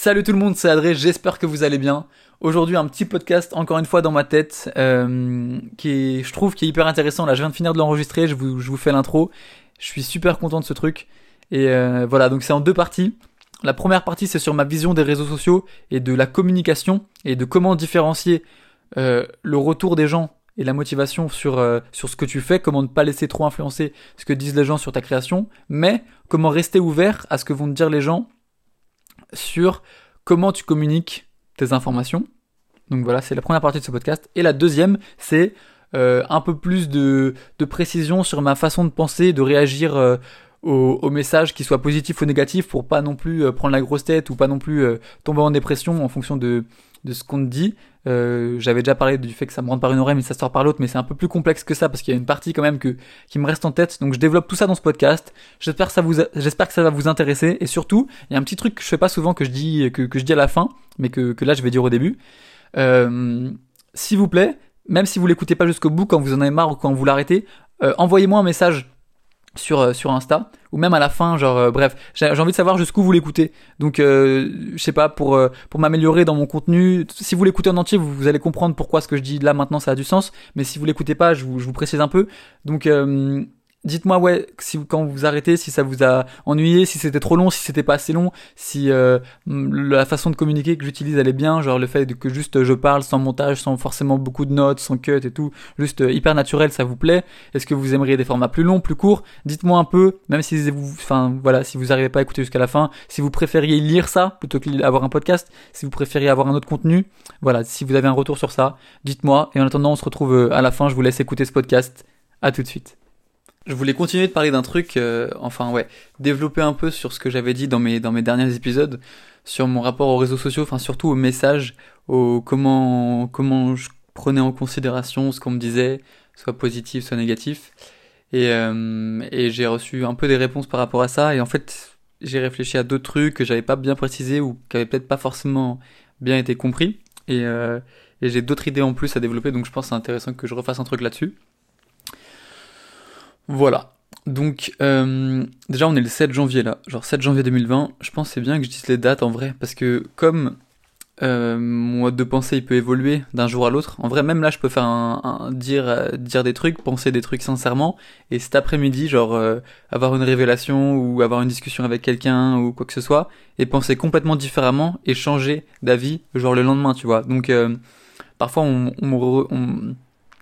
Salut tout le monde, c'est Adré, j'espère que vous allez bien. Aujourd'hui un petit podcast encore une fois dans ma tête euh, qui est, je trouve qui est hyper intéressant. Là je viens de finir de l'enregistrer, je vous, je vous fais l'intro. Je suis super content de ce truc. Et euh, voilà, donc c'est en deux parties. La première partie c'est sur ma vision des réseaux sociaux et de la communication et de comment différencier euh, le retour des gens et la motivation sur, euh, sur ce que tu fais, comment ne pas laisser trop influencer ce que disent les gens sur ta création, mais comment rester ouvert à ce que vont te dire les gens sur comment tu communiques tes informations. Donc voilà, c'est la première partie de ce podcast. Et la deuxième, c'est euh, un peu plus de, de, précision sur ma façon de penser, de réagir euh, aux, messages, qu'ils soient positifs ou négatifs, pour pas non plus euh, prendre la grosse tête ou pas non plus tomber en dépression en fonction de, de ce qu'on te dit. Euh, j'avais déjà parlé du fait que ça me rentre par une oreille mais ça sort par l'autre, mais c'est un peu plus complexe que ça parce qu'il y a une partie quand même que, qui me reste en tête. Donc je développe tout ça dans ce podcast. J'espère que ça vous, j'espère que ça va vous intéresser et surtout, il y a un petit truc que je fais pas souvent que je dis, que, que je dis à la fin, mais que, que là je vais dire au début. Euh, S'il vous plaît, même si vous l'écoutez pas jusqu'au bout, quand vous en avez marre ou quand vous l'arrêtez, euh, envoyez-moi un message sur euh, sur Insta ou même à la fin genre euh, bref j'ai envie de savoir jusqu'où vous l'écoutez. Donc euh, je sais pas pour pour m'améliorer dans mon contenu si vous l'écoutez en entier vous, vous, allez comprendre pourquoi ce que je dis là maintenant ça a du sens. Mais si vous l'écoutez pas je vous, je vous précise un peu. Donc Dites-moi ouais si quand vous arrêtez si ça vous a ennuyé, si c'était trop long, si c'était pas assez long, si euh, la façon de communiquer que j'utilise elle est bien, genre le fait que juste je parle sans montage, sans forcément beaucoup de notes, sans cut et tout, juste euh, hyper naturel, ça vous plaît Est-ce que vous aimeriez des formats plus longs, plus courts? Dites-moi un peu, même si vous, enfin voilà, si vous arrivez pas à écouter jusqu'à la fin, si vous préfériez lire ça plutôt qu'avoir un podcast, si vous préfériez avoir un autre contenu, voilà, si vous avez un retour sur ça, dites-moi. Et en attendant, on se retrouve euh, à la fin. Je vous laisse écouter ce podcast. À tout de suite je voulais continuer de parler d'un truc, euh, enfin ouais, développer un peu sur ce que j'avais dit dans mes dans mes derniers épisodes, sur mon rapport aux réseaux sociaux, enfin surtout aux messages, au comment comment je prenais en considération ce qu'on me disait, soit positif, soit négatif, et euh, et j'ai reçu un peu des réponses par rapport à ça, et en fait j'ai réfléchi à d'autres trucs que j'avais pas bien précisé ou qui avaient peut-être pas forcément bien été compris, et euh, et j'ai d'autres idées en plus à développer, donc je pense que c'est intéressant que je refasse un truc là-dessus. Voilà. Donc, euh, déjà, on est le 7 janvier là. Genre 7 janvier 2020. Je pense c'est bien que je dise les dates en vrai. Parce que comme euh, mon mode de pensée il peut évoluer d'un jour à l'autre. En vrai, même là, je peux faire un, dire, euh, dire des trucs, penser des trucs sincèrement. Et cet après-midi, genre, euh, avoir une révélation ou avoir une discussion avec quelqu'un ou quoi que ce soit. Et penser complètement différemment et changer d'avis, genre le lendemain, tu vois. Donc, euh, parfois, on, on, on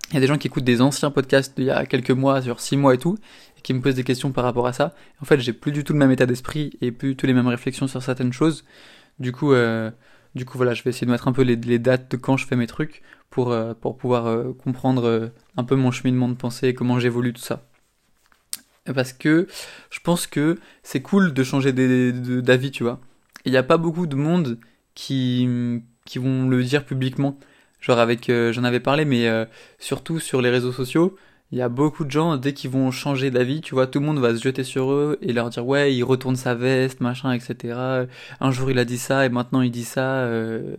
il y a des gens qui écoutent des anciens podcasts d'il y a quelques mois, sur six mois et tout, et qui me posent des questions par rapport à ça. En fait, j'ai plus du tout le même état d'esprit et plus du tout les mêmes réflexions sur certaines choses. Du coup, euh, du coup, voilà, je vais essayer de mettre un peu les, dates de quand je fais mes trucs pour, euh, pour pouvoir euh, comprendre un peu mon cheminement de pensée et comment j'évolue tout ça. Parce que je pense que c'est cool de changer d'avis, tu vois. Il n'y a pas beaucoup de monde qui, qui vont le dire publiquement. Genre avec, euh, j'en avais parlé, mais euh, surtout sur les réseaux sociaux, il y a beaucoup de gens, dès qu'ils vont changer d'avis, tu vois, tout le monde va se jeter sur eux et leur dire ouais, il retourne sa veste, machin, etc. Un jour il a dit ça et maintenant il dit ça. Euh,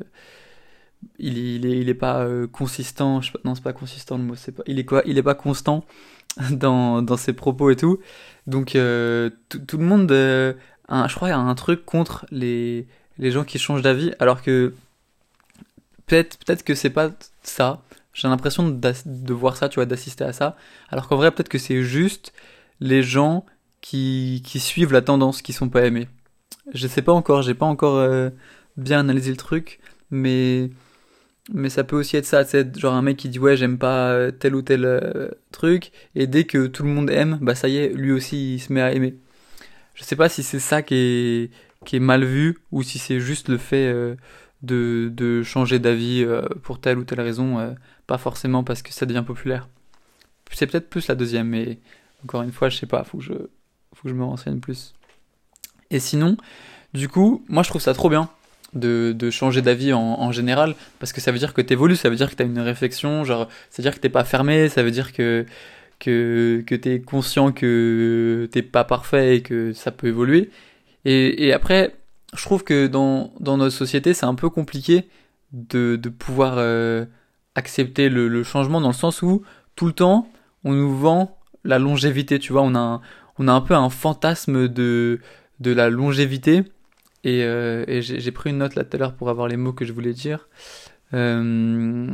il, il, est, il est pas consistant, je sais pas, non c'est pas consistant le mot, c'est pas, il est quoi, il est pas constant dans, dans ses propos et tout. Donc tout le monde, je crois, a un truc contre les les gens qui changent d'avis, alors que peut-être que c'est pas ça. J'ai l'impression de voir ça, tu vois, d'assister à ça. Alors qu'en vrai, peut-être que c'est juste les gens qui, qui suivent la tendance, qui sont pas aimés. Je sais pas encore, j'ai pas encore euh, bien analysé le truc, mais mais ça peut aussi être ça, c'est genre un mec qui dit ouais j'aime pas tel ou tel euh, truc, et dès que tout le monde aime, bah ça y est, lui aussi il se met à aimer. Je sais pas si c'est ça qui est qui est mal vu ou si c'est juste le fait euh, de, changer d'avis euh, pour telle ou telle raison, euh, pas forcément parce que ça devient populaire. C'est peut-être plus la deuxième, mais encore une fois, je sais pas, faut que je, faut que je me renseigne plus. Et sinon, du coup, moi je trouve ça trop bien de, changer d'avis en, général, parce que ça veut dire que t'évolues, ça veut dire que t'as une réflexion, genre, ça veut dire que t'es pas fermé, ça veut dire que, que, que t'es conscient que t'es pas parfait et que ça peut évoluer. Et après, je trouve que dans, notre société, c'est un peu compliqué de, pouvoir euh, accepter le, changement dans le sens où tout le temps, on nous vend la longévité, tu vois, on a un, peu un fantasme de, la longévité Et, et j'ai pris une note là tout à l'heure pour avoir les mots que je voulais dire. Euh,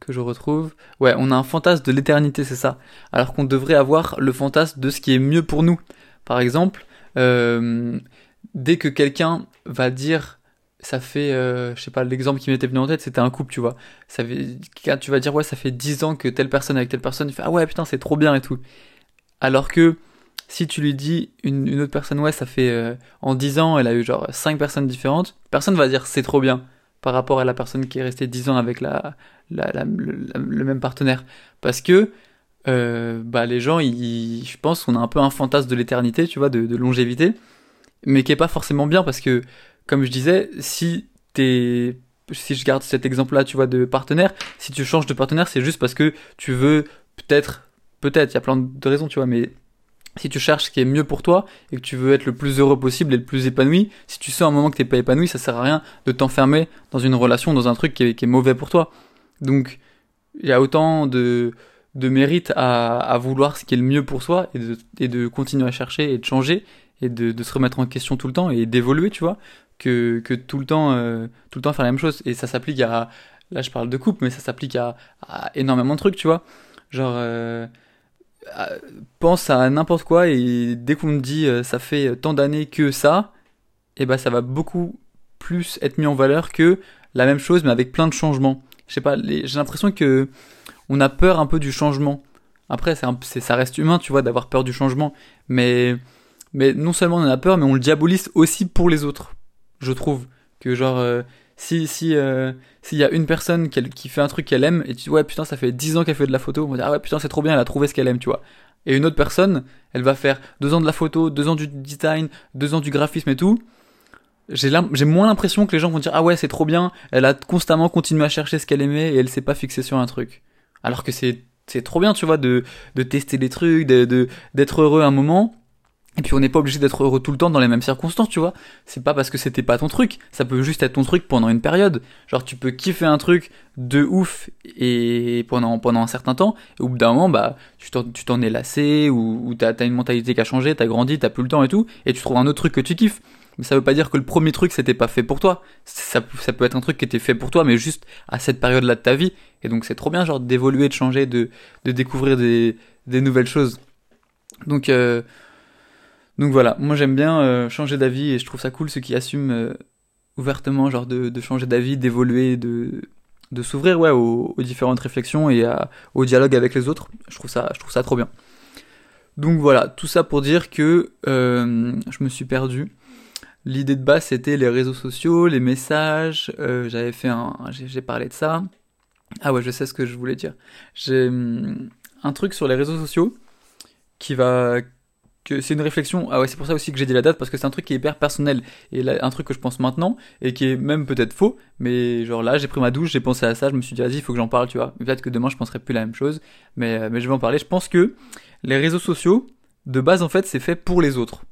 que je retrouve. Ouais, on a un fantasme de l'éternité, c'est ça. Alors qu'on devrait avoir le fantasme de ce qui est mieux pour nous. Par exemple, euh, dès que quelqu'un va dire, ça fait, euh, je sais pas, l'exemple qui m'était venu en tête, c'était un couple, tu vois. Fait, tu vas dire, ouais, ça fait 10 ans que telle personne avec telle personne, il fait, ah ouais, putain, c'est trop bien et tout. Alors que, si tu lui dis une, autre personne, ouais, ça fait, euh, en 10 ans, elle a eu genre 5 personnes différentes, personne va dire, c'est trop bien par rapport à la personne qui est restée 10 ans avec la, le, même partenaire. Parce que euh, bah, les gens, je pense qu'on a un peu un fantasme de l'éternité, tu vois, de, longévité, mais qui est pas forcément bien parce que, comme je disais, si t'es si je garde cet exemple-là, tu vois, de partenaire, si tu changes de partenaire, c'est juste parce que tu veux peut-être, peut-être, il y a plein de raisons, tu vois, mais si tu cherches ce qui est mieux pour toi et que tu veux être le plus heureux possible et le plus épanoui, si tu sens un moment que t'es pas épanoui, ça sert à rien de t'enfermer dans une relation, dans un truc qui est, mauvais pour toi. Donc, il y a autant de, de mérite à, vouloir ce qui est le mieux pour soi et de, et de continuer à chercher et de changer et de, se remettre en question tout le temps et d'évoluer, tu vois, que, que tout le temps, euh, tout le temps faire la même chose. Et ça s'applique à, là je parle de couple, mais ça s'applique à, énormément de trucs, tu vois. Genre, euh, pense à n'importe quoi et dès qu'on me dit euh, ça fait tant d'années que ça, et eh ben ça va beaucoup plus être mis en valeur que la même chose mais avec plein de changements. Je sais pas, j'ai l'impression que on a peur un peu du changement. Après, c'est ça reste humain, tu vois, d'avoir peur du changement, mais mais non seulement on en a peur, mais on le diabolise aussi pour les autres. Je trouve. Que genre euh, si si euh, s'il y a une personne qui, fait un truc qu'elle aime et tu dis ouais putain ça fait 10 ans qu'elle fait de la photo on va dire ah ouais putain c'est trop bien elle a trouvé ce qu'elle aime tu vois. Et une autre personne elle va faire deux ans de la photo deux ans du design deux ans du graphisme et tout. J'ai moins l'impression que les gens vont dire ah ouais c'est trop bien elle a constamment continué à chercher ce qu'elle aimait et elle s'est pas fixée sur un truc. Alors que c'est c'est trop bien tu vois de de tester des trucs de d'être heureux un moment et puis on n'est pas obligé d'être heureux tout le temps dans les mêmes circonstances, tu vois. C'est pas parce que c'était pas ton truc, ça peut juste être ton truc pendant une période. Genre tu peux kiffer un truc de ouf et pendant pendant un certain temps, et au bout d'un moment bah tu t'en es lassé ou, t'as as une mentalité qui a changé, t'as grandi, t'as plus le temps et tout, et tu trouves un autre truc que tu kiffes. Mais ça veut pas dire que le premier truc c'était pas fait pour toi. Ça, ça peut être un truc qui était fait pour toi, mais juste à cette période-là de ta vie. Et donc c'est trop bien genre d'évoluer, de changer, de, de découvrir des, des nouvelles choses. Donc euh, donc voilà, moi j'aime bien euh, changer d'avis et je trouve ça cool ceux qui assument euh, ouvertement genre de, changer d'avis, d'évoluer, de, s'ouvrir aux, différentes réflexions et au dialogue avec les autres. Je trouve ça, je ça trop bien. Donc voilà, tout ça pour dire que euh, je me suis perdu. L'idée de base c'était les réseaux sociaux, les messages. J'avais fait un, j'ai parlé de ça. Ah ouais, je sais ce que je voulais dire. J'ai hum, un truc sur les réseaux sociaux qui va c'est une réflexion. Ah ouais, c'est pour ça aussi que j'ai dit la date parce que c'est un truc qui est hyper personnel et un truc que je pense maintenant et qui est même peut-être faux. Mais genre là, j'ai pris ma douche, j'ai pensé à ça, je me suis dit vas-y, il faut que j'en parle, tu vois. Peut-être que demain je penserai plus la même chose, mais euh, mais je vais en parler. Je pense que les réseaux sociaux, de base en fait, c'est fait pour les autres.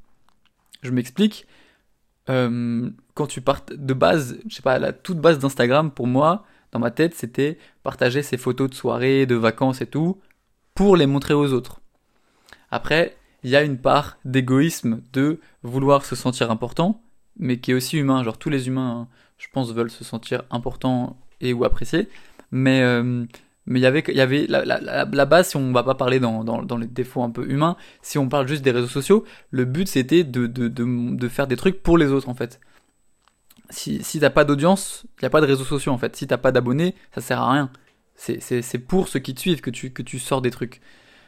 Je m'explique. Euh, quand tu pars de base, je sais pas, la toute base d'Instagram pour moi, dans ma tête, c'était partager ses photos de soirée, de vacances et tout pour les montrer aux autres. Après, il y a une part d'égoïsme de vouloir se sentir important, mais qui est aussi humain. Genre tous les humains, hein, je pense, veulent se sentir importants et ou appréciés. Mais euh, mais il y avait, il y avait la, base, si on va pas parler dans, dans, les défauts un peu humains, si on parle juste des réseaux sociaux, le but c'était de, de, de, de, faire des trucs pour les autres en fait. Si, si t'as pas d'audience, il n'y a pas de réseaux sociaux en fait. Si t'as pas d'abonnés, ça sert à rien. C'est pour ceux qui te suivent que tu, que tu sors des trucs.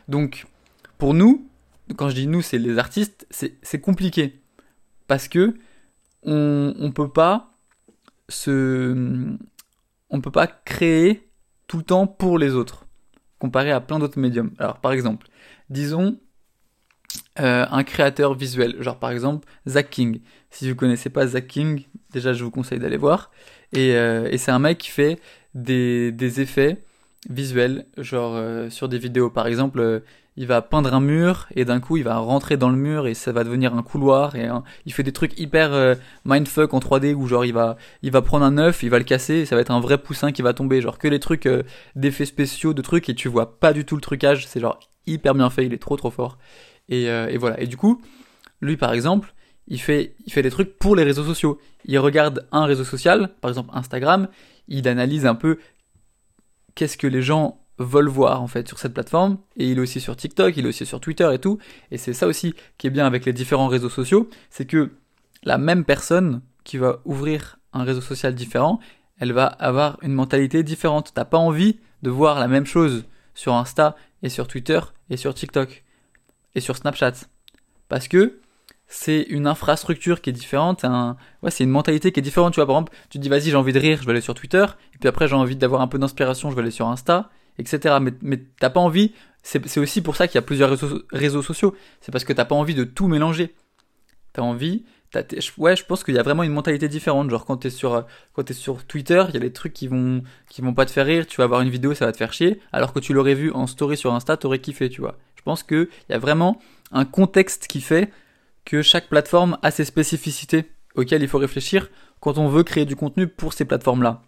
Donc, pour nous, quand je dis nous, c'est les artistes, c'est compliqué. Parce que on, on peut pas se, on peut pas créer tout le temps pour les autres, comparé à plein d'autres médiums. Alors, par exemple, disons, euh, un créateur visuel, genre par exemple Zach King. Si vous connaissez pas Zach King, déjà je vous conseille d'aller voir. Et, euh, et c'est un mec qui fait des, des effets visuels, genre euh, sur des vidéos. Par exemple, il va peindre un mur et d'un coup il va rentrer dans le mur et ça va devenir un couloir et il fait des trucs hyper euh, mindfuck en 3D où genre il va il va prendre un œuf, il va le casser et ça va être un vrai poussin qui va tomber genre que les trucs euh, d'effets spéciaux de trucs et tu vois pas du tout le trucage, c'est genre hyper bien fait, il est trop trop fort. Et, euh, et voilà. Et du coup, lui par exemple, il fait, il fait des trucs pour les réseaux sociaux. Il regarde un réseau social, par exemple Instagram, il analyse un peu qu'est-ce que les gens veulent voir en fait sur cette plateforme. Et il est aussi sur TikTok, il est aussi sur Twitter et tout. Et c'est ça aussi qui est bien avec les différents réseaux sociaux, c'est que la même personne qui va ouvrir un réseau social différent, elle va avoir une mentalité différente. T'as pas envie de voir la même chose sur Insta et sur Twitter et sur TikTok et sur Snapchat. Parce que c'est une infrastructure qui est différente, un... ouais, c'est une mentalité qui est différente. Tu vois, par exemple, tu dis, vas-y, j'ai envie de rire, je vais aller sur Twitter, et puis après, j'ai envie d'avoir un peu d'inspiration, je vais aller sur Insta, etc. Mais, t'as pas envie, c'est aussi pour ça qu'il y a plusieurs réseaux, sociaux, c'est parce que t'as pas envie de tout mélanger. T'as envie, ouais, je pense qu'il y a vraiment une mentalité différente. Genre, quand t'es sur, sur Twitter, il y a des trucs qui vont, qui vont pas te faire rire, tu vas voir une vidéo, ça va te faire chier, alors que tu l'aurais vu en story sur Insta, t'aurais kiffé, tu vois. Je pense qu'il y a vraiment un contexte qui fait que chaque plateforme a ses spécificités auxquelles il faut réfléchir quand on veut créer du contenu pour ces plateformes-là.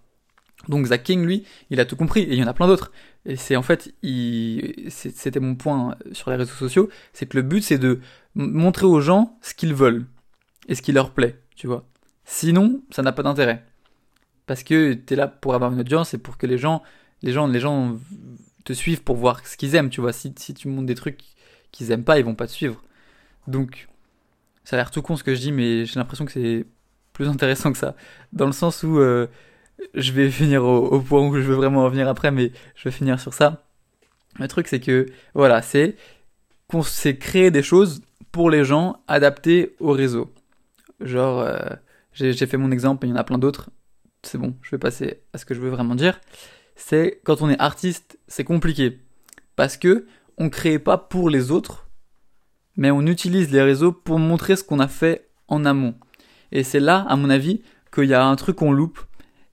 Donc Zach King, lui, il a tout compris, et il y en a plein d'autres. Et c'est en fait, c'était mon point sur les réseaux sociaux, c'est que le but c'est de montrer aux gens ce qu'ils veulent et ce qui leur plaît, tu vois. Sinon, ça n'a pas d'intérêt. Parce que tu es là pour avoir une audience et pour que les gens, les gens, les gens te suivent pour voir ce qu'ils aiment, tu vois. Si, si tu montres des trucs qu'ils aiment pas, ils vont pas te suivre. Donc, ça a l'air tout con ce que je dis, mais j'ai l'impression que c'est plus intéressant que ça. Dans le sens où euh, je vais finir au, point où je veux vraiment revenir après, mais je vais finir sur ça. Le truc, c'est que, voilà, c'est qu'on s'est créé des choses pour les gens adaptées au réseau. Genre, euh, j'ai fait mon exemple, il y en a plein d'autres. C'est bon, je vais passer à ce que je veux vraiment dire. C'est quand on est artiste, c'est compliqué. Parce que on crée pas pour les autres, mais on utilise les réseaux pour montrer ce qu'on a fait en amont. Et c'est là, à mon avis, qu'il y a un truc qu'on loupe.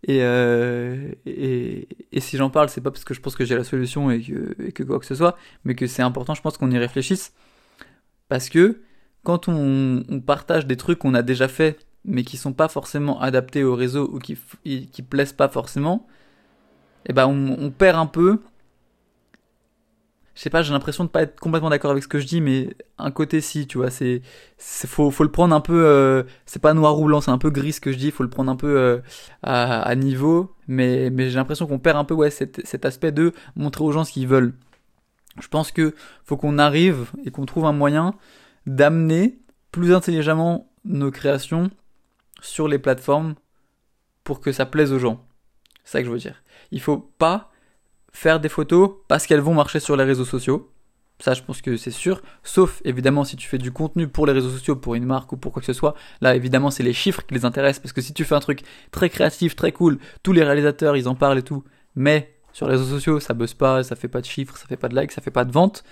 Et, euh, et, et, si j'en parle, c'est pas parce que je pense que j'ai la solution et que, et que quoi que ce soit, mais que c'est important, je pense qu'on y réfléchisse. Parce que quand on, on partage des trucs qu'on a déjà fait, mais qui sont pas forcément adaptés au réseau ou qui, qui plaisent pas forcément, eh ben on, on perd un peu je sais pas, j'ai l'impression de pas être complètement d'accord avec ce que je dis, mais un côté si, tu vois, c'est, faut, faut le prendre un peu, euh, c'est pas noir ou blanc, c'est un peu gris ce que je dis, faut le prendre un peu euh, à, à, niveau, mais, mais j'ai l'impression qu'on perd un peu, ouais, cet, cet aspect de montrer aux gens ce qu'ils veulent. Je pense que faut qu'on arrive et qu'on trouve un moyen d'amener plus intelligemment nos créations sur les plateformes pour que ça plaise aux gens. C'est ça que je veux dire. Il faut pas faire des photos parce qu'elles vont marcher sur les réseaux sociaux. Ça, je pense que c'est sûr. Sauf, évidemment, si tu fais du contenu pour les réseaux sociaux, pour une marque ou pour quoi que ce soit. Là, évidemment, c'est les chiffres qui les intéressent. Parce que si tu fais un truc très créatif, très cool, tous les réalisateurs, ils en parlent et tout. Mais sur les réseaux sociaux, ça buzz pas, ça fait pas de chiffres, ça fait pas de likes, ça fait pas de ventes.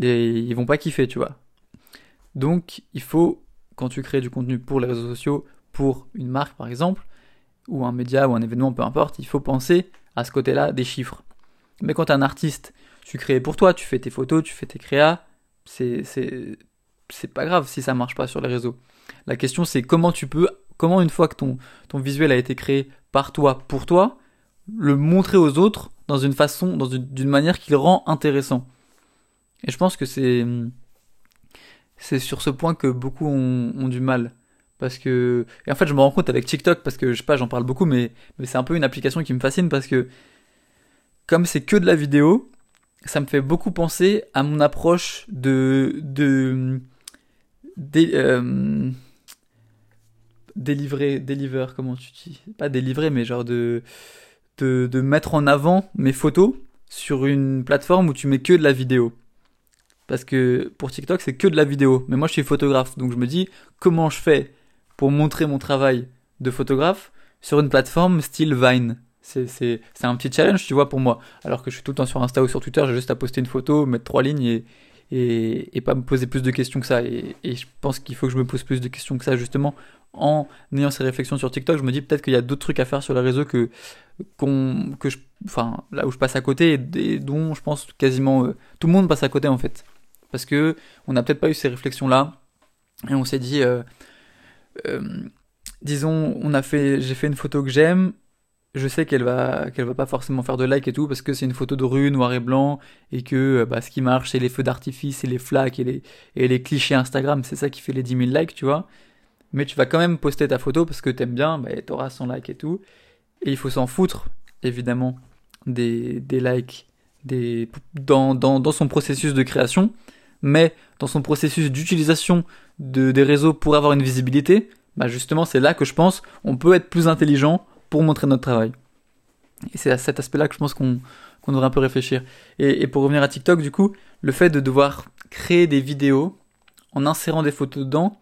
Et ils vont pas kiffer, tu vois. Donc, il faut, quand tu crées du contenu pour les réseaux sociaux, pour une marque par exemple, ou un média ou un événement, peu importe, il faut penser à ce côté-là des chiffres. Mais quand t'es un artiste, tu crées pour toi, tu fais tes photos, tu fais tes créas, c'est, pas grave si ça marche pas sur les réseaux. La question c'est comment tu peux, comment une fois que ton, ton visuel a été créé par toi, pour toi, le montrer aux autres dans une façon, dans une, d'une manière qui le rend intéressant. Et je pense que c'est, c'est sur ce point que beaucoup ont, ont, du mal. Parce que, et en fait, je me rends compte avec TikTok, parce que je sais pas, j'en parle beaucoup, mais, mais c'est un peu une application qui me fascine parce que comme c'est que de la vidéo, ça me fait beaucoup penser à mon approche de de, euh, délivrer deliver comment tu dis? Pas délivrer mais genre de, de de mettre en avant mes photos sur une plateforme où tu mets que de la vidéo. Parce que pour TikTok c'est que de la vidéo. Mais moi je suis photographe donc je me dis comment je fais pour montrer mon travail de photographe sur une plateforme style Vine? C'est un petit challenge, tu vois, pour moi. Alors que je suis tout le temps sur Insta ou sur Twitter, j'ai juste à poster une photo, mettre trois lignes et, et, et pas me poser plus de questions que ça. Et, et je pense qu'il faut que je me pose plus de questions que ça, justement. En ayant ces réflexions sur TikTok, je me dis peut-être qu'il y a d'autres trucs à faire sur les réseaux que, qu'on que je, enfin, là où je passe à côté et, dont je pense quasiment euh, tout le monde passe à côté en fait. Parce que on n'a peut-être pas eu ces réflexions-là et on s'est dit, euh, euh, disons, on a fait, j'ai fait une photo que j'aime, je sais qu'elle va qu'elle va pas forcément faire de like et tout parce que c'est une photo de rue noir et blanc et que euh, bah, ce qui marche c'est les feux d'artifice et les flaques et les et les clichés Instagram c'est ça qui fait les 10 000 likes tu vois mais tu vas quand même poster ta photo parce que t'aimes bien, bah, t'auras 100 likes et tout. Et il faut s'en foutre, évidemment, des, des likes des, dans, dans, dans, son processus de création, mais dans son processus d'utilisation de, des réseaux pour avoir une visibilité, bah justement c'est là que je pense on peut être plus intelligent pour montrer notre travail. Et c'est à cet aspect-là que je pense qu'on devrait un peu réfléchir. Et, pour revenir à TikTok, du coup, le fait de devoir créer des vidéos en insérant des photos dedans,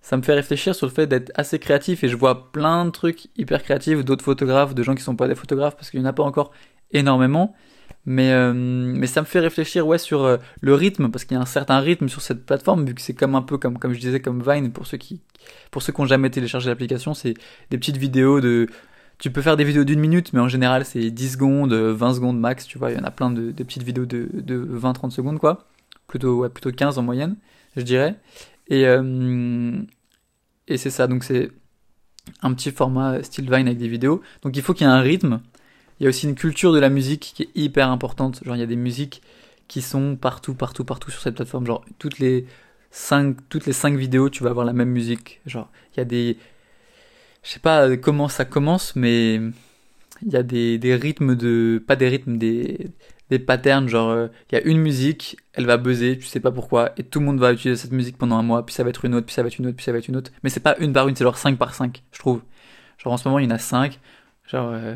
ça me fait réfléchir sur le fait d'être assez créatif et je vois plein de trucs hyper créatifs d'autres photographes, de gens qui sont pas des photographes parce qu'il n'y en a pas encore énormément. Mais, euh, mais ça me fait réfléchir ouais, sur euh, le rythme, parce qu'il y a un certain rythme sur cette plateforme, vu que c'est comme un peu comme, comme je disais, comme Vine, pour ceux qui pour ceux qui n'ont jamais téléchargé l'application, c'est des petites vidéos de... Tu peux faire des vidéos d'une minute, mais en général c'est 10 secondes, 20 secondes max, tu vois, il y en a plein de, petites vidéos de, de 20-30 secondes, quoi. Plutôt, ouais, plutôt 15 en moyenne, je dirais. Et, euh, et c'est ça, donc c'est un petit format style Vine avec des vidéos. Donc il faut qu'il y ait un rythme, il y a aussi une culture de la musique qui est hyper importante. Genre, il y a des musiques qui sont partout, partout, partout sur cette plateforme. Genre, toutes les 5, toutes les cinq vidéos, tu vas avoir la même musique. Genre, il y a des. Je sais pas comment ça commence, mais il y a des, des rythmes de. Pas des rythmes, des, des patterns. Genre, euh, il y a une musique, elle va buzzer, tu sais pas pourquoi, et tout le monde va utiliser cette musique pendant un mois, puis ça va être une autre, puis ça va être une autre, puis ça va être une autre. Mais c'est pas une par une, c'est genre 5 par 5, je trouve. Genre, en ce moment, il y en a 5. Genre. Euh,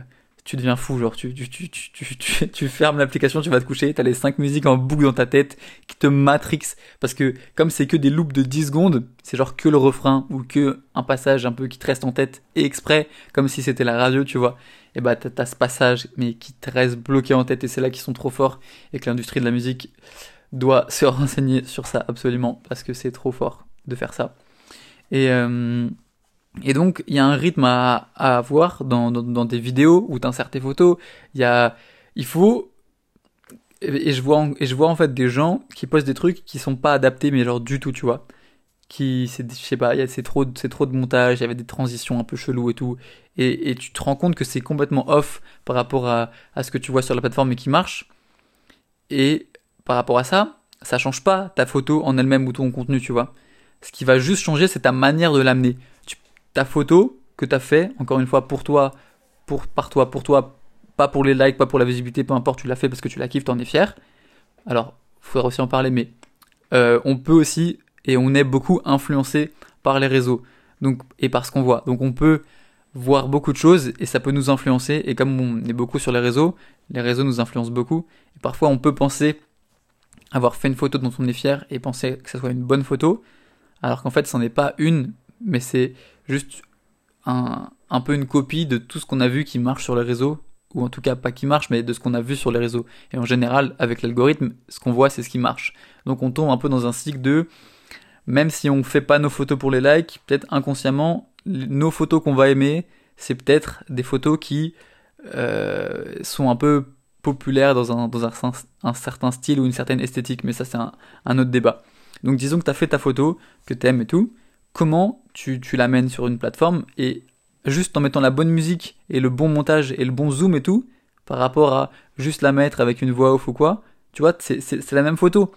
tu deviens fou, genre tu, tu, tu, tu, tu, fermes l'application, tu vas te coucher, t'as les 5 musiques en boucle dans ta tête qui te matrix, parce que comme c'est que des loops de 10 secondes, c'est genre que le refrain ou que un passage un peu qui te reste en tête et exprès, comme si c'était la radio, tu vois, et bah t'as ce passage mais qui te reste bloqué en tête et c'est là qu'ils sont trop forts et que l'industrie de la musique doit se renseigner sur ça absolument parce que c'est trop fort de faire ça. Et euh, et donc, il y a un rythme à, avoir dans, dans, dans, tes vidéos où tu insères tes photos. Il y a, il faut, et, je vois, et je vois en fait des gens qui postent des trucs qui sont pas adaptés, mais genre du tout, tu vois. Qui, c'est, je sais pas, c'est trop, c'est trop de montage, il y avait des transitions un peu cheloues et tout. Et, et tu te rends compte que c'est complètement off par rapport à, à ce que tu vois sur la plateforme et qui marche. Et par rapport à ça, ça change pas ta photo en elle-même ou ton contenu, tu vois. Ce qui va juste changer, c'est ta manière de l'amener photo que tu as fait, encore une fois, pour toi, pour, par toi, pour toi, pas pour les likes, pas pour la visibilité, peu importe, tu l'as fait parce que tu la kiffes, t'en es fier. Alors, faudra aussi en parler, mais euh, on peut aussi, et on est beaucoup influencé par les réseaux, donc, et par ce qu'on voit. Donc on peut voir beaucoup de choses et ça peut nous influencer. Et comme on est beaucoup sur les réseaux, les réseaux nous influencent beaucoup. Et parfois on peut penser avoir fait une photo dont on est fier et penser que ce soit une bonne photo, alors qu'en fait ce n'en est pas une, mais c'est juste un, un peu une copie de tout ce qu'on a vu qui marche sur les réseaux, ou en tout cas pas qui marche, mais de ce qu'on a vu sur les réseaux. Et en général, avec l'algorithme, ce qu'on voit, c'est ce qui marche. Donc on tombe un peu dans un cycle de, même si on fait pas nos photos pour les likes, peut-être inconsciemment, nos photos qu'on va aimer, c'est peut-être des photos qui euh, sont un peu populaires dans, un, dans un, certain style ou une certaine esthétique, mais ça c'est un, un autre débat. Donc disons que tu as fait ta photo, que tu aimes et tout, comment tu, tu l'amènes sur une plateforme et juste en mettant la bonne musique et le bon montage et le bon zoom et tout, par rapport à juste la mettre avec une voix off ou quoi, tu vois, c'est la même photo.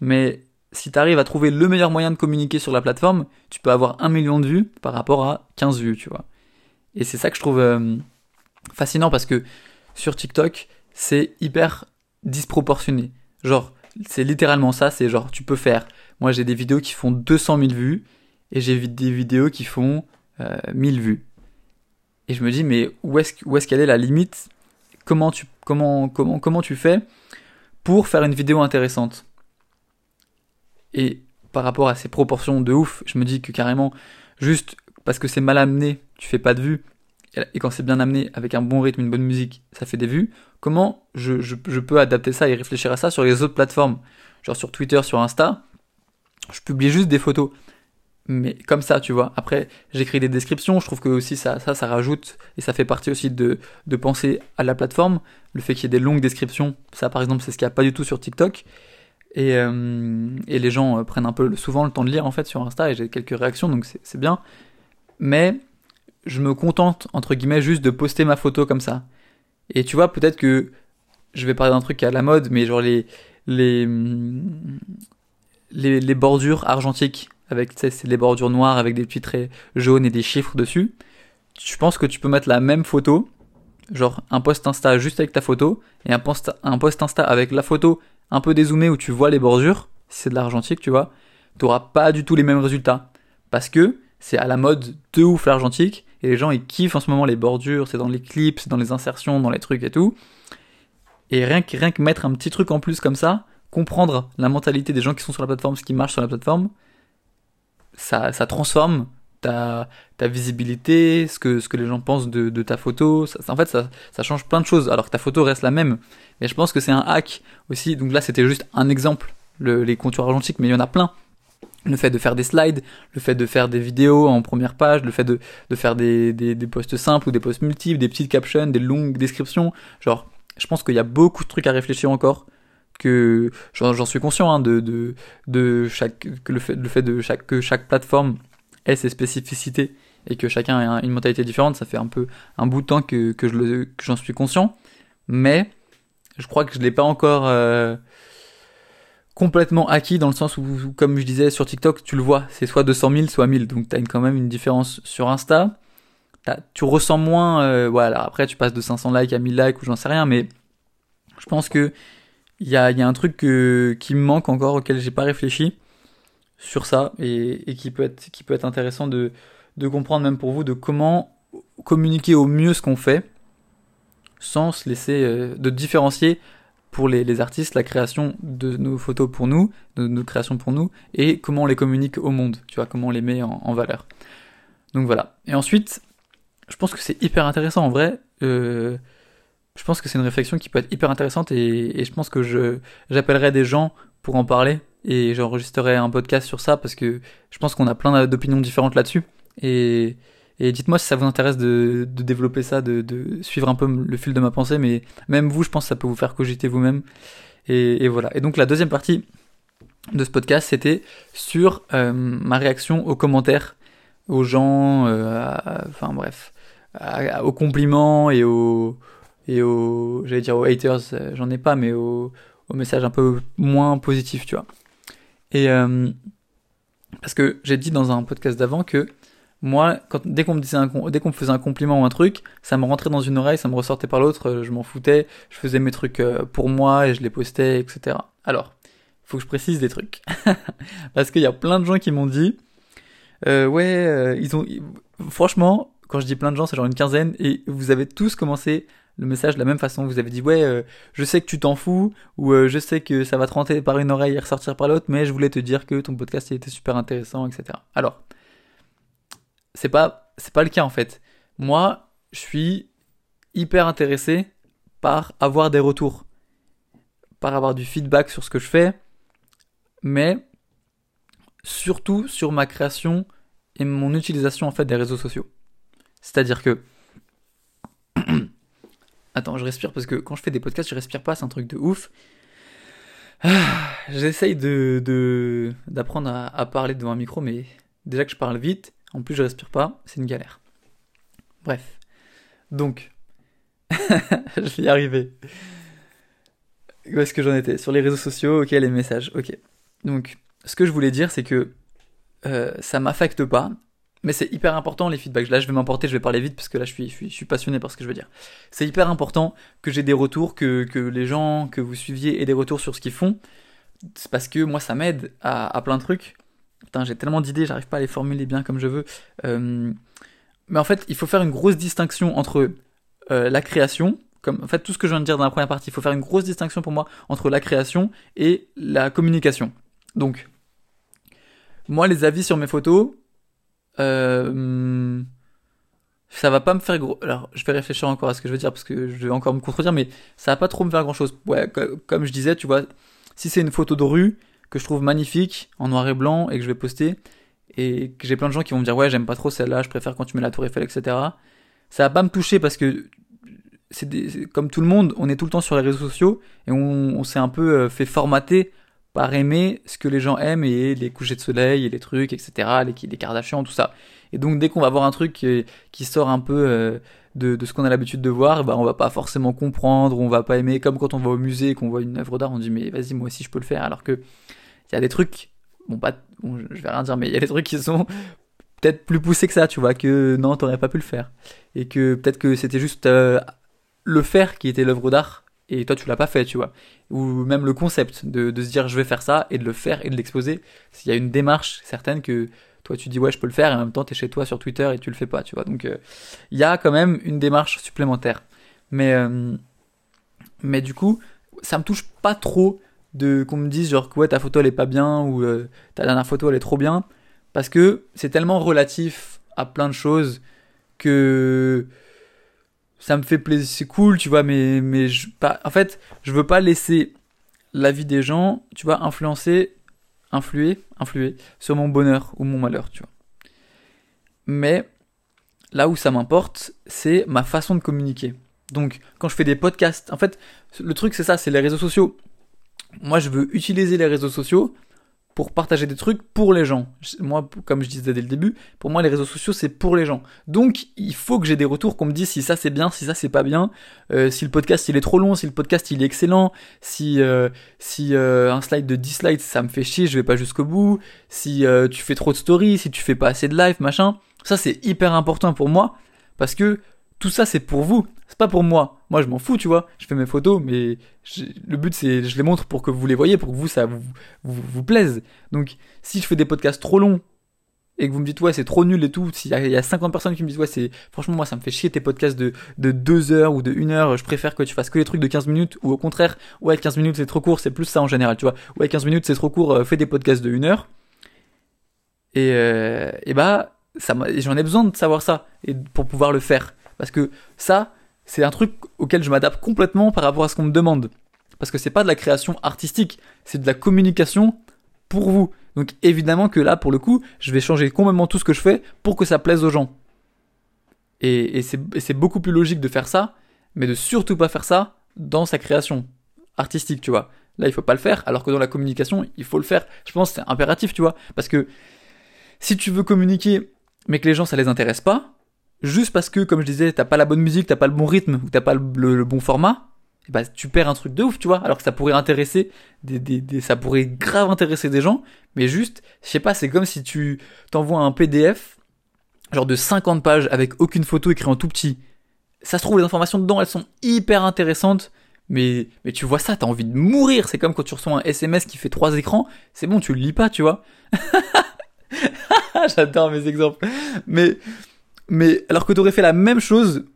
Mais si tu arrives à trouver le meilleur moyen de communiquer sur la plateforme, tu peux avoir un million de vues par rapport à 15 vues, tu vois. Et c'est ça que je trouve euh, fascinant parce que sur TikTok, c'est hyper disproportionné. Genre, c'est littéralement ça, c'est genre, tu peux faire. Moi, j'ai des vidéos qui font 200 000 vues et j'ai vu des vidéos qui font 1000 euh, vues. Et je me dis, mais où est-ce où est qu'elle est la limite? Comment tu, comment, comment, comment tu fais pour faire une vidéo intéressante? Et par rapport à ces proportions de ouf, je me dis que carrément, juste parce que c'est mal amené, tu fais pas de vues. Et quand c'est bien amené, avec un bon rythme, une bonne musique, ça fait des vues. Comment je, je peux adapter ça et réfléchir à ça sur les autres plateformes? Genre sur Twitter, sur Insta, je publie juste des photos mais comme ça, tu vois. Après, j'écris des descriptions, je trouve que aussi ça, ça, ça rajoute, et ça fait partie aussi de, de penser à la plateforme. Le fait qu'il y ait des longues descriptions, ça par exemple, c'est ce qu'il n'y a pas du tout sur TikTok. Et, euh, et les gens euh, prennent un peu souvent le temps de lire en fait sur Insta, et j'ai quelques réactions, donc c'est bien. Mais je me contente, entre guillemets, juste de poster ma photo comme ça. Et tu vois, peut-être que je vais parler d'un truc à la mode, mais genre les, les, les, les bordures argentiques avec c'est les bordures noires avec des petits traits jaunes et des chiffres dessus. Je pense que tu peux mettre la même photo, genre un post Insta juste avec ta photo et un post, un post Insta avec la photo un peu dézoomée où tu vois les bordures, c'est de l'argentique, tu vois, tu n'auras pas du tout les mêmes résultats. Parce que c'est à la mode de ouf l'argentique et les gens ils kiffent en ce moment les bordures, c'est dans les clips, c'est dans les insertions, dans les trucs et tout. Et rien que, rien que mettre un petit truc en plus comme ça, comprendre la mentalité des gens qui sont sur la plateforme, ce qui marche sur la plateforme, ça, ça transforme ta, ta visibilité, ce que, ce que les gens pensent de, de ta photo. en fait, ça, ça change plein de choses, alors que ta photo reste la même. Mais je pense que c'est un hack aussi. Donc là, c'était juste un exemple, les contours argentiques, mais il y en a plein. Le fait de faire des slides, le fait de faire des vidéos en première page, le fait de, de faire des, des, des posts simples ou des posts multiples, des petites captions, des longues descriptions. Genre, je pense qu'il y a beaucoup de trucs à réfléchir encore que j'en suis conscient hein, de, de, chaque que le fait, de chaque que chaque plateforme ait ses spécificités et que chacun ait une mentalité différente ça fait un peu un bout de temps que, que je j'en suis conscient. Mais je crois que je l'ai pas encore euh, complètement acquis dans le sens où, comme je disais sur TikTok tu le vois c'est soit 200 000 soit 1000 donc tu as quand même une différence sur Insta. Tu ressens moins euh, voilà après tu passes de 500 likes à 1000 likes ou j'en sais rien mais je pense que il y a, un truc qui me manque encore auquel j'ai pas réfléchi sur ça et, qui peut être intéressant de, comprendre même pour vous de comment communiquer au mieux ce qu'on fait sans se laisser euh, de différencier pour les, artistes la création de nos photos pour nous, de nos créations pour nous, et comment on les communique au monde, tu vois, comment on les met en, valeur. Donc voilà. Et ensuite, je pense que c'est hyper intéressant en vrai. Euh, je pense que c'est une réflexion qui peut être hyper intéressante et, je pense que je j'appellerai des gens pour en parler et j'enregistrerai un podcast sur ça parce que je pense qu'on a plein d'opinions différentes là-dessus et, et dites-moi si ça vous intéresse de, de développer ça, de, de, suivre un peu le fil de ma pensée, mais même vous, je pense que ça peut vous faire cogiter vous-même. Et, voilà. Et donc la deuxième partie de ce podcast, c'était sur euh, ma réaction aux commentaires, aux gens, euh, enfin bref, aux compliments et aux, et aux, j'allais dire aux haters, euh, j'en ai pas, mais aux, aux, messages un peu moins positifs, tu vois. Et euh, parce que j'ai dit dans un podcast d'avant que moi, dès qu'on me disait un, dès qu'on me faisait un compliment ou un truc, ça me rentrait dans une oreille, ça me ressortait par l'autre, euh, je m'en foutais, je faisais mes trucs pour moi et je les postais, etc. Alors, faut que je précise des trucs. Parce qu'il y a plein de gens qui m'ont dit, ouais, ils ont, franchement, quand je dis plein de gens, c'est genre une quinzaine, et vous avez tous commencé le message de la même façon. Vous avez dit ouais, euh, je sais que tu t'en fous ou euh, je sais que ça va te rentrer par une oreille et ressortir par l'autre, mais je voulais te dire que ton podcast était super intéressant, etc. Alors, c'est pas c'est pas le cas en fait. Moi, je suis hyper intéressé par avoir des retours, par avoir du feedback sur ce que je fais, mais surtout sur ma création et mon utilisation en fait des réseaux sociaux. C'est-à-dire que Attends, je respire parce que quand je fais des podcasts, je respire pas, c'est un truc de ouf. Ah, j'essaye de, d'apprendre à, parler devant un micro, mais déjà que je parle vite, en plus je respire pas, c'est une galère. Bref. Donc, je vais y arriver. Où est-ce que j'en étais? Sur les réseaux sociaux, ok, les messages, ok. Donc, ce que je voulais dire, c'est que euh, ça m'affecte pas, mais c'est hyper important les feedbacks. Là, je vais m'emporter, je vais parler vite parce que là, je suis, je suis, passionné par ce que je veux dire. C'est hyper important que j'ai des retours, que, que les gens que vous suiviez aient des retours sur ce qu'ils font. C'est parce que moi, ça m'aide à, à, plein de trucs. Putain, j'ai tellement d'idées, j'arrive pas à les formuler bien comme je veux. Euh, mais en fait, il faut faire une grosse distinction entre euh, la création, comme en fait tout ce que je viens de dire dans la première partie, il faut faire une grosse distinction pour moi entre la création et la communication. Donc, moi, les avis sur mes photos, euh, ça va pas me faire gros. Alors, je vais réfléchir encore à ce que je veux dire parce que je vais encore me contredire, mais ça va pas trop me faire grand chose. Ouais, comme je disais, tu vois, si c'est une photo de rue que je trouve magnifique en noir et blanc et que je vais poster et que j'ai plein de gens qui vont me dire ouais, j'aime pas trop celle-là, je préfère quand tu mets la tour Eiffel, etc. Ça va pas me toucher parce que c'est comme tout le monde, on est tout le temps sur les réseaux sociaux et on, on s'est un peu euh, fait formater par aimer ce que les gens aiment et les couchers de soleil et les trucs, etc., les, les Kardashians, tout ça. Et donc dès qu'on va voir un truc qui, sort un peu euh, de, ce qu'on a l'habitude de voir, bah on va pas forcément comprendre, on va pas aimer, comme quand on va au musée et qu'on voit une œuvre d'art, on dit mais vas-y moi aussi je peux le faire, alors que il y a des trucs bon, pas, je vais rien dire, mais il y a des trucs qui sont peut-être plus poussés que ça, tu vois, que non, t'aurais pas pu le faire. Et que peut-être que c'était juste euh, le faire qui était l'œuvre d'art, et toi tu l'as pas fait, tu vois. Ou même le concept de, se dire je vais faire ça, et de le faire et de l'exposer. S'il y a une démarche certaine que toi tu dis ouais je peux le faire, et en même temps t'es chez toi sur Twitter et tu le fais pas, tu vois. Donc euh, il y a quand même une démarche supplémentaire. Mais, euh, mais du coup, ça me touche pas trop de qu'on me dise genre que ouais ta photo elle est pas bien ou euh, ta dernière photo elle est trop bien parce que c'est tellement relatif à plein de choses que ça me fait plaisir c'est cool tu vois mais je, pas, en fait je veux pas laisser la vie des gens tu vois influencer influer influer sur mon bonheur ou mon malheur tu vois. Mais là où ça m'importe c'est ma façon de communiquer. Donc quand je fais des podcasts en fait le truc c'est ça c'est les réseaux sociaux. Moi je veux utiliser les réseaux sociaux pour partager des trucs pour les gens. Moi, comme je disais dès le début, pour moi les réseaux sociaux c'est pour les gens. Donc il faut que j'ai des retours qu'on me dise si ça c'est bien, si ça c'est pas bien, euh, si le podcast il est trop long, si le podcast il est excellent, si euh, si euh, un slide de 10 slides ça me fait chier, je vais pas jusqu'au bout, si tu fais trop de stories, si tu fais pas assez de live, machin. Ça c'est hyper important pour moi parce que tout ça c'est pour vous, c'est pas pour moi. Moi je m'en fous, tu vois. Je fais mes photos, mais le but c'est je les montre pour que vous les voyez, pour que vous ça vous, vous, plaise. Donc si je fais des podcasts trop longs et que vous me dites ouais c'est trop nul et tout, s'il y, a 50 personnes qui me disent ouais c'est franchement moi ça me fait chier tes podcasts de, de 2 heures ou de 1 heure, je préfère que tu fasses que les trucs de 15 minutes ou au contraire ouais 15 minutes c'est trop court, c'est plus ça en général, tu vois. Ouais 15 minutes c'est trop court, euh, fais des podcasts de 1 heure. Et, euh, et bah j'en ai besoin de savoir ça et pour pouvoir le faire. Parce que ça, c'est un truc auquel je m'adapte complètement par rapport à ce qu'on me demande. Parce que c'est pas de la création artistique, c'est de la communication pour vous. Donc évidemment que là, pour le coup, je vais changer complètement tout ce que je fais pour que ça plaise aux gens. Et, c'est beaucoup plus logique de faire ça, mais de surtout pas faire ça dans sa création artistique, tu vois. Là, il faut pas le faire, alors que dans la communication, il faut le faire. Je pense que c'est impératif, tu vois. Parce que si tu veux communiquer, mais que les gens, ça les intéresse pas, juste parce que, comme je disais, t'as pas la bonne musique, t'as pas le bon rythme, ou t'as pas le, bon format, bah, tu perds un truc de ouf, tu vois. Alors que ça pourrait intéresser des, des, des, ça pourrait grave intéresser des gens, mais juste, je sais pas, c'est comme si tu t'envoies un PDF, genre de 50 pages avec aucune photo écrit en tout petit. Ça se trouve, les informations dedans, elles sont hyper intéressantes, mais, mais tu vois ça, t'as envie de mourir. C'est comme quand tu reçois un SMS qui fait trois écrans, c'est bon, tu le lis pas, tu vois. J'adore mes exemples. Mais, mais alors que tu aurais fait la même chose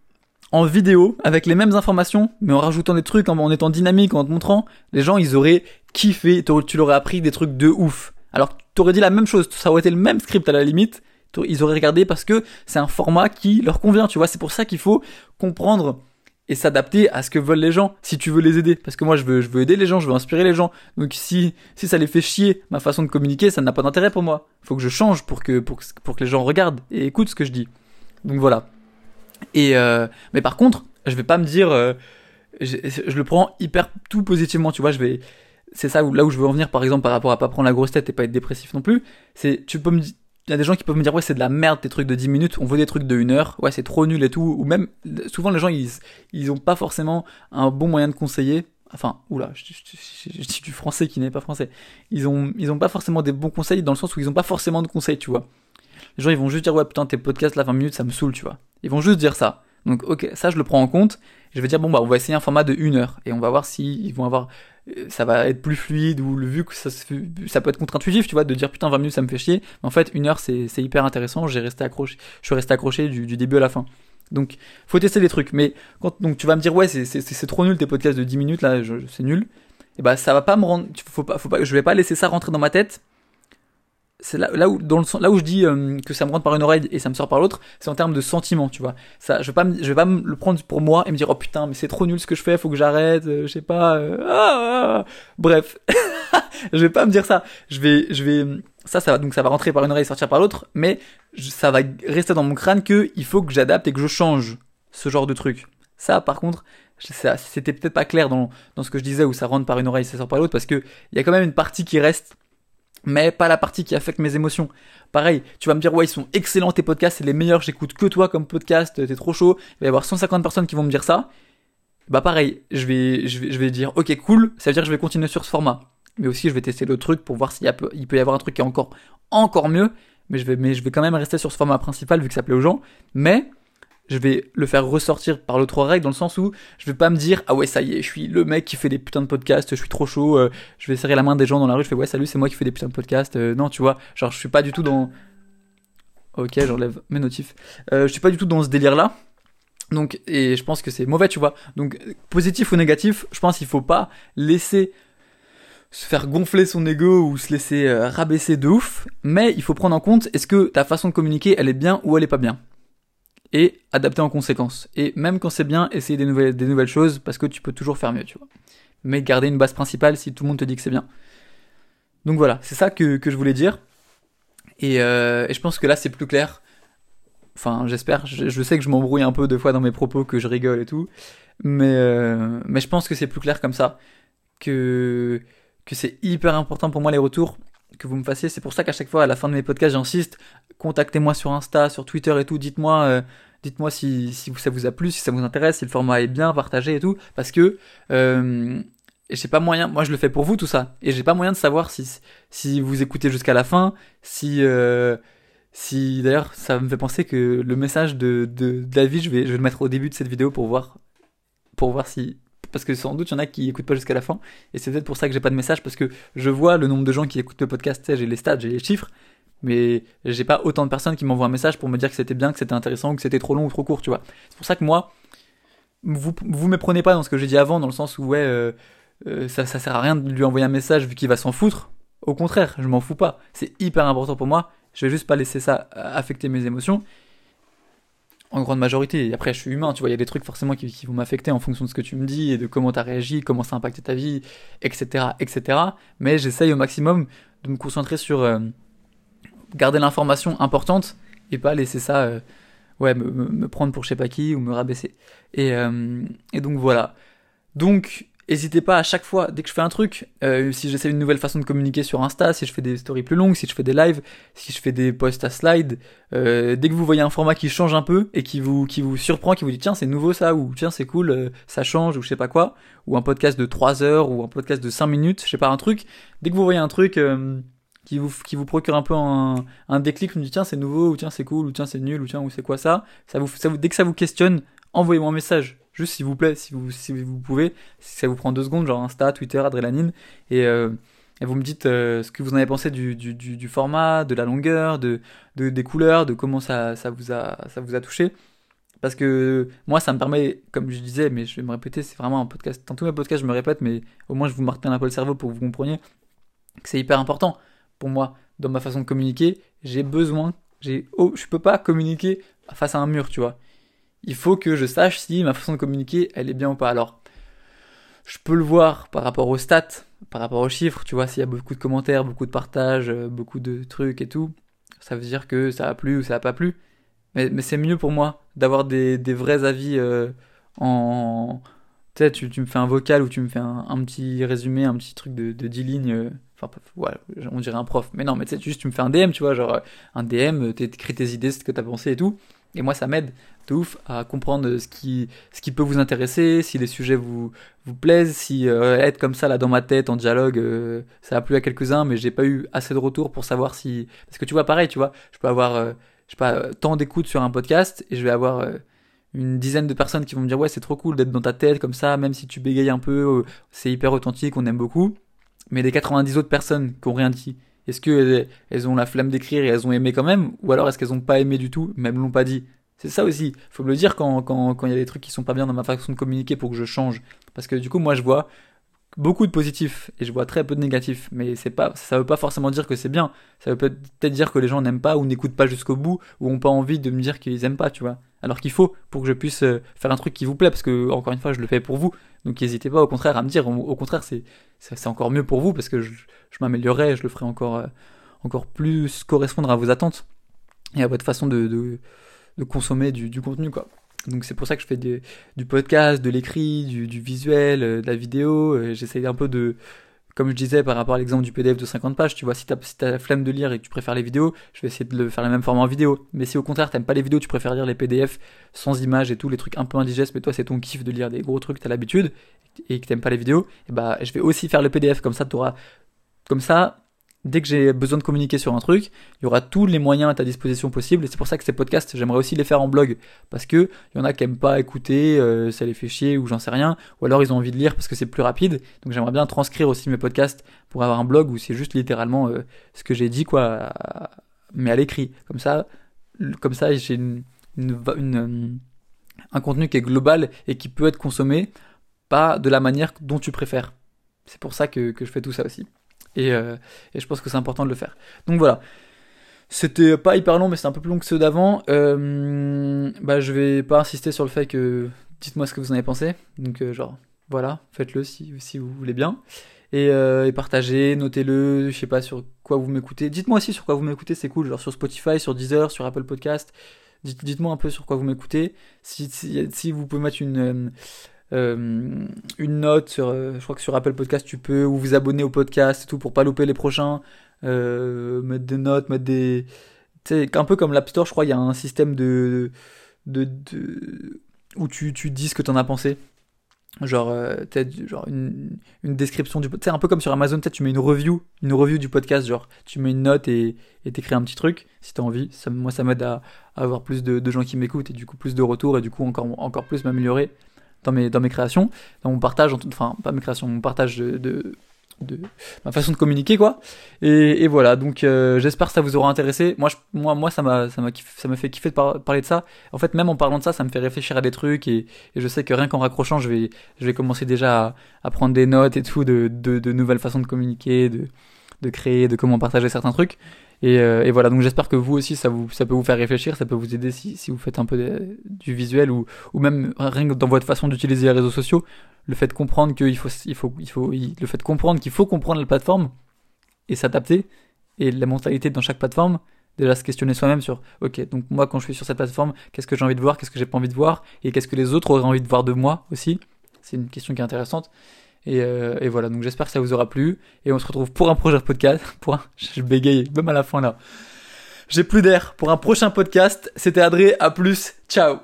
en vidéo, avec les mêmes informations, mais en rajoutant des trucs, en, étant dynamique, en te montrant, les gens, ils auraient kiffé, tu leur appris des trucs de ouf. Alors, tu aurais dit la même chose, ça aurait été le même script à la limite, ils auraient regardé parce que c'est un format qui leur convient, tu vois, c'est pour ça qu'il faut comprendre et s'adapter à ce que veulent les gens si tu veux les aider. Parce que moi je veux je veux aider les gens je veux inspirer les gens. Donc si si ça les fait chier ma façon de communiquer ça n'a pas d'intérêt pour moi. Faut que je change pour que pour, pour que les gens regardent et écoutent ce que je dis donc voilà. Et euh, mais par contre, je vais pas me dire, euh, je, le prends hyper tout positivement, tu vois. Je vais, c'est ça où, là où je veux en venir, par exemple, par rapport à pas prendre la grosse tête et pas être dépressif non plus. C'est, tu peux il y a des gens qui peuvent me dire ouais c'est de la merde tes trucs de 10 minutes, on veut des trucs de 1 heure, ouais c'est trop nul et tout, ou même souvent les gens ils ils ont pas forcément un bon moyen de conseiller, enfin oula je, je, dis du français qui n'est pas français, ils ont ils ont pas forcément des bons conseils dans le sens où ils ont pas forcément de conseils tu vois, les gens ils vont juste dire ouais putain tes podcasts là 20 minutes ça me saoule tu vois. Ils vont juste dire ça. Donc ok ça je le prends en compte. Je vais dire bon bah on va essayer un format de 1 heure et on va voir si ils vont avoir euh, ça va être plus fluide ou vu que ça, ça peut être contre-intuitif tu vois de dire putain 20 minutes ça me fait chier. Mais en fait une heure c'est hyper intéressant. J'ai resté accroché, je suis resté accroché du, début à la fin. Donc faut tester des trucs. Mais quand donc tu vas me dire ouais c'est trop nul tes podcasts de 10 minutes là c'est nul. Et bah ça va pas me rendre faut pas faut pas je vais pas laisser ça rentrer dans ma tête c'est là, là où dans le là où je dis euh, que ça me rentre par une oreille et ça me sort par l'autre, c'est en termes de sentiment, tu vois. Ça, je vais pas je vais pas me le prendre pour moi et me dire oh putain mais c'est trop nul ce que je fais, faut que j'arrête, euh, je sais pas. Euh, ah, ah, ah. Bref, je vais pas me dire ça. Je vais, je vais, ça, ça va donc ça va rentrer par une oreille et sortir par l'autre, mais ça va rester dans mon crâne que il faut que j'adapte et que je change ce genre de truc. Ça, par contre, c'était peut-être pas clair dans dans ce que je disais où ça rentre par une oreille et ça sort par l'autre parce que il y a quand même une partie qui reste mais pas la partie qui affecte mes émotions. Pareil, tu vas me dire, ouais, ils sont excellents tes podcasts, c'est les meilleurs, j'écoute que toi comme podcast, t'es trop chaud. Il va y avoir 150 personnes qui vont me dire ça. Bah pareil, je vais, je vais, je vais dire, ok, cool, ça veut dire que je vais continuer sur ce format. mais aussi je vais tester d'autres trucs pour voir s'il il peut y avoir un truc qui est encore, encore mieux. Mais je, vais, mais je vais quand même rester sur ce format principal vu que ça plaît aux gens. Mais je vais le faire ressortir par le trois règles dans le sens où je vais pas me dire ah ouais ça y est je suis le mec qui fait des putains de podcasts je suis trop chaud euh, je vais serrer la main des gens dans la rue je fais ouais salut c'est moi qui fais des putains de podcasts euh, non tu vois. Genre je suis pas du tout dans ok j'enlève mes notifs. Euh, je suis pas du tout dans ce délire là donc et je pense que c'est mauvais tu vois. Donc positif ou négatif je pense qu'il faut pas laisser se faire gonfler son ego ou se laisser rabaisser de ouf. Mais il faut prendre en compte est-ce que ta façon de communiquer elle est bien ou elle est pas bien? Et adapter en conséquence. Et même quand c'est bien, essayer des nouvelles, choses parce que tu peux toujours faire mieux, tu vois. Mais garder une base principale si tout le monde te dit que c'est bien. Donc voilà, c'est ça que, je voulais dire. Euh, et, je pense que là c'est plus clair. Enfin, j'espère. Je, sais que je m'embrouille un peu deux fois dans mes propos, que je rigole et tout. Mais, euh, mais je pense que c'est plus clair comme ça. Que c'est hyper important pour moi les retours que vous me fassiez. C'est pour ça qu'à chaque fois, à la fin de mes podcasts, j'insiste. Contactez-moi sur Insta, sur Twitter et tout. Dites-moi, euh, dites-moi si, si ça vous a plu, si ça vous intéresse, si le format est bien partagé et tout. Parce que euh, j'ai pas moyen. Moi, je le fais pour vous tout ça, et j'ai pas moyen de savoir si si vous écoutez jusqu'à la fin, si euh, si d'ailleurs ça me fait penser que le message de, de David, je vais je vais le mettre au début de cette vidéo pour voir pour voir si parce que sans doute il y en a qui écoutent pas jusqu'à la fin, et c'est peut-être pour ça que j'ai pas de message, parce que je vois le nombre de gens qui écoutent le podcast, j'ai les stats, j'ai les chiffres, mais j'ai pas autant de personnes qui m'envoient un message pour me dire que c'était bien, que c'était intéressant, ou que c'était trop long ou trop court, tu vois. C'est pour ça que moi, vous, vous me prenez pas dans ce que j'ai dit avant, dans le sens où, ouais, euh, euh, ça, ça sert à rien de lui envoyer un message vu qu'il va s'en foutre. Au contraire, je m'en fous pas. C'est hyper important pour moi. Je vais juste pas laisser ça affecter mes émotions en grande majorité. Après, je suis humain, tu vois, il y a des trucs forcément qui, vont m'affecter en fonction de ce que tu me dis et de comment tu as réagi, comment ça a impacté ta vie, etc., etc. Mais j'essaye au maximum de me concentrer sur euh, garder l'information importante et pas laisser ça, euh, ouais, me, prendre pour je sais pas qui ou me rabaisser. Et, euh, et donc voilà. Donc N'hésitez pas à chaque fois, dès que je fais un truc, euh, si j'essaie une nouvelle façon de communiquer sur Insta, si je fais des stories plus longues, si je fais des lives, si je fais des posts à slide, euh, dès que vous voyez un format qui change un peu et qui vous, qui vous surprend, qui vous dit tiens c'est nouveau ça, ou tiens c'est cool, euh, ça change, ou je sais pas quoi, ou un podcast de 3 heures, ou un podcast de 5 minutes, je sais pas un truc, dès que vous voyez un truc qui, vous, qui vous procure un peu un, un déclic, vous me dites tiens c'est nouveau, ou tiens c'est cool, ou tiens c'est nul, ou tiens ou c'est quoi ça, ça vous, ça vous, dès que ça vous questionne, envoyez-moi un message Juste s'il vous plaît, si vous, si vous pouvez, si ça vous prend deux secondes, genre Insta, Twitter, Adrénaline, et, euh, et vous me dites euh, ce que vous en avez pensé du, du, format, de la longueur, de, de, des couleurs, de comment ça, ça, vous a, ça vous a touché. Parce que moi, ça me permet, comme je disais, mais je vais me répéter, c'est vraiment un podcast. Dans tous mes podcasts, je me répète, mais au moins je vous martèle un peu le cerveau pour que vous compreniez que c'est hyper important pour moi dans ma façon de communiquer. J'ai besoin, j'ai, oh, je peux pas communiquer face à un mur, tu vois il faut que je sache si ma façon de communiquer, elle est bien ou pas. Alors, je peux le voir par rapport aux stats, par rapport aux chiffres, tu vois, s'il y a beaucoup de commentaires, beaucoup de partages, euh, beaucoup de trucs et tout, ça veut dire que ça a plu ou ça a pas plu. Mais, c'est mieux pour moi d'avoir des, vrais avis euh, en... Tu sais, tu, me fais un vocal ou tu me fais un, petit résumé, un petit truc de, de 10 lignes. Euh, enfin, on dirait un prof. Mais non, mais tu sais, juste tu me fais un DM, tu vois, genre un DM, t'écris tes idées, ce que t'as pensé et tout. Et moi, ça m'aide de ouf à comprendre ce qui, ce qui peut vous intéresser, si les sujets vous, vous plaisent, si euh, être comme ça là dans ma tête en dialogue, euh, ça a plu à quelques-uns, mais j'ai pas eu assez de retours pour savoir si. Parce que tu vois, pareil, tu vois, je peux avoir, euh, je sais pas, tant d'écoutes sur un podcast et je vais avoir une dizaine de personnes qui vont me dire ouais, c'est trop cool d'être dans ta tête comme ça, même si tu bégayes un peu, c'est hyper authentique, on aime beaucoup. Mais les 90 autres personnes qui ont rien dit, est-ce qu'elles elles ont la flamme d'écrire et elles ont aimé quand même Ou alors est-ce qu'elles ont pas aimé du tout, même l'ont pas dit C'est ça aussi. Faut me le dire quand il quand, quand y a des trucs qui sont pas bien dans ma façon de communiquer pour que je change. Parce que du coup, moi je vois beaucoup de positifs et je vois très peu de négatifs. Mais c'est pas, ça veut pas forcément dire que c'est bien. Ça veut peut-être dire que les gens n'aiment pas ou n'écoutent pas jusqu'au bout ou ont pas envie de me dire qu'ils aiment pas, tu vois. Alors qu'il faut pour que je puisse euh, faire un truc qui vous plaît parce que encore une fois, je le fais pour vous. Donc n'hésitez pas au contraire à me dire. Au contraire, c'est encore mieux pour vous parce que je, m'améliorerai, je le ferai encore euh, encore plus correspondre à vos attentes et à votre façon de, de, consommer du contenu quoi. Donc c'est pour ça que je fais du podcast, de l'écrit, du, visuel, euh, de la vidéo. Euh, j'essaye un peu de, comme je disais par rapport à l'exemple du PDF de 50 pages, tu vois, si tu as, la flemme de lire et que tu préfères les vidéos, je vais essayer de le faire le même format en vidéo. Mais si au contraire t'aimes pas les vidéos, tu préfères lire les PDF sans images et tout, les trucs un peu indigestes, mais toi c'est ton kiff de lire des gros trucs, t'as l'habitude, et que t'aimes pas les vidéos, et bah je vais aussi faire le PDF, comme ça tu auras Comme ça, dès que j'ai besoin de communiquer sur un truc, il y aura tous les moyens à ta disposition possible. C'est pour ça que ces podcasts, j'aimerais aussi les faire en blog. Parce que il y en a qui aiment pas écouter, euh, ça les fait chier ou j'en sais rien. Ou alors ils ont envie de lire parce que c'est plus rapide. Donc j'aimerais bien transcrire aussi mes podcasts pour avoir un blog où c'est juste littéralement euh, ce que j'ai dit, quoi, mais à l'écrit. Comme ça, comme ça j'ai une, un contenu qui est global et qui peut être consommé pas de la manière dont tu préfères. C'est pour ça que je fais tout ça aussi. Euh, et, je pense que c'est important de le faire. Donc voilà. C'était pas hyper long, mais c'est un peu plus long que ceux d'avant. Euh, bah, je vais pas insister sur le fait que dites-moi ce que vous en avez pensé. Donc, euh, genre, voilà, faites-le si, vous voulez bien. Et, et partagez, notez-le, je sais pas sur quoi vous m'écoutez. Dites-moi aussi sur quoi vous m'écoutez, c'est cool. Genre sur Spotify, sur Deezer, sur Apple Podcast. Dites, dites-moi un peu sur quoi vous m'écoutez. Si, vous pouvez mettre une euh, une note sur, euh, je crois que sur Apple Podcast tu peux, ou vous abonner au podcast et tout pour pas louper les prochains, euh, mettre des notes, mettre des, tu un peu comme l'App Store, je crois, il y a un système de, de, où tu, tu dis ce que t'en as pensé. Genre, peut-être genre une, une description du podcast. un peu comme sur Amazon, tu mets une review, une review du podcast, genre tu mets une note et t'écris un petit truc si t'as envie. Moi, ça m'aide à, avoir plus de, de gens qui m'écoutent et du coup plus de retours et du coup encore, encore plus m'améliorer dans mes, dans mes créations, dans mon partage, enfin pas mes créations, mon partage de, de, ma façon de communiquer quoi. Et, voilà, donc euh, j'espère que ça vous aura intéressé. Moi, je, moi, moi ça m'a ça fait kiffer de parler de ça. En fait, même en parlant de ça, ça me fait réfléchir à des trucs et, je sais que rien qu'en raccrochant, je vais je vais commencer déjà à, à prendre des notes et tout de, de, de nouvelles façons de communiquer, de de créer, de comment partager certains trucs. Euh, et, voilà, donc j'espère que vous aussi, ça, vous, ça peut vous faire réfléchir, ça peut vous aider si, si vous faites un peu du visuel ou, ou même rien que dans votre façon d'utiliser les réseaux sociaux, le fait de comprendre qu'il faut, il faut, il faut, le fait de comprendre qu'il faut comprendre la plateforme et s'adapter et la mentalité dans chaque plateforme, déjà se questionner soi-même sur, ok, donc moi quand je suis sur cette plateforme, qu'est-ce que j'ai envie de voir, qu'est-ce que j'ai pas envie de voir et qu'est-ce que les autres auraient envie de voir de moi aussi? C'est une question qui est intéressante. Euh, et, voilà, donc j'espère que ça vous aura plu. Et on se retrouve pour un prochain podcast. Pour un... Je bégaye, même à la fin là. J'ai plus d'air. Pour un prochain podcast, c'était Adré. À plus. Ciao.